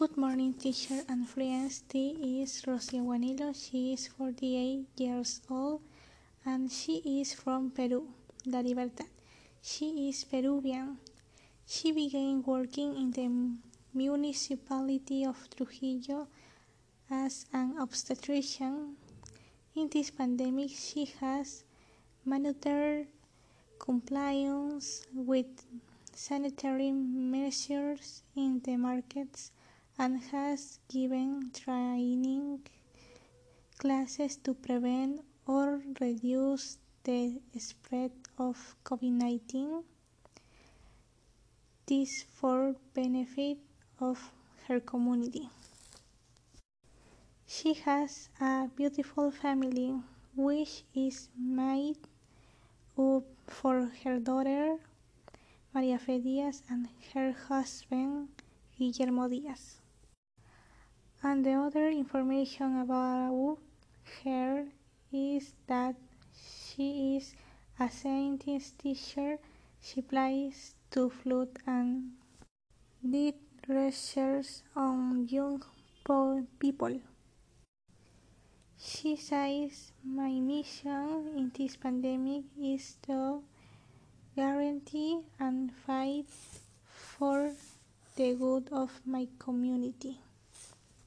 Good morning, teacher and friends. This is Rosia Guanilo. She is 48 years old and she is from Peru, La Libertad. She is Peruvian. She began working in the municipality of Trujillo as an obstetrician. In this pandemic, she has monitored compliance with sanitary measures in the markets and has given training classes to prevent or reduce the spread of COVID-19. This for benefit of her community. She has a beautiful family which is made up for her daughter Maria Fe Diaz and her husband Guillermo Diaz. And the other information about her is that she is a scientist teacher. She plays to flute and did research on young people. She says, My mission in this pandemic is to guarantee and fight for the good of my community.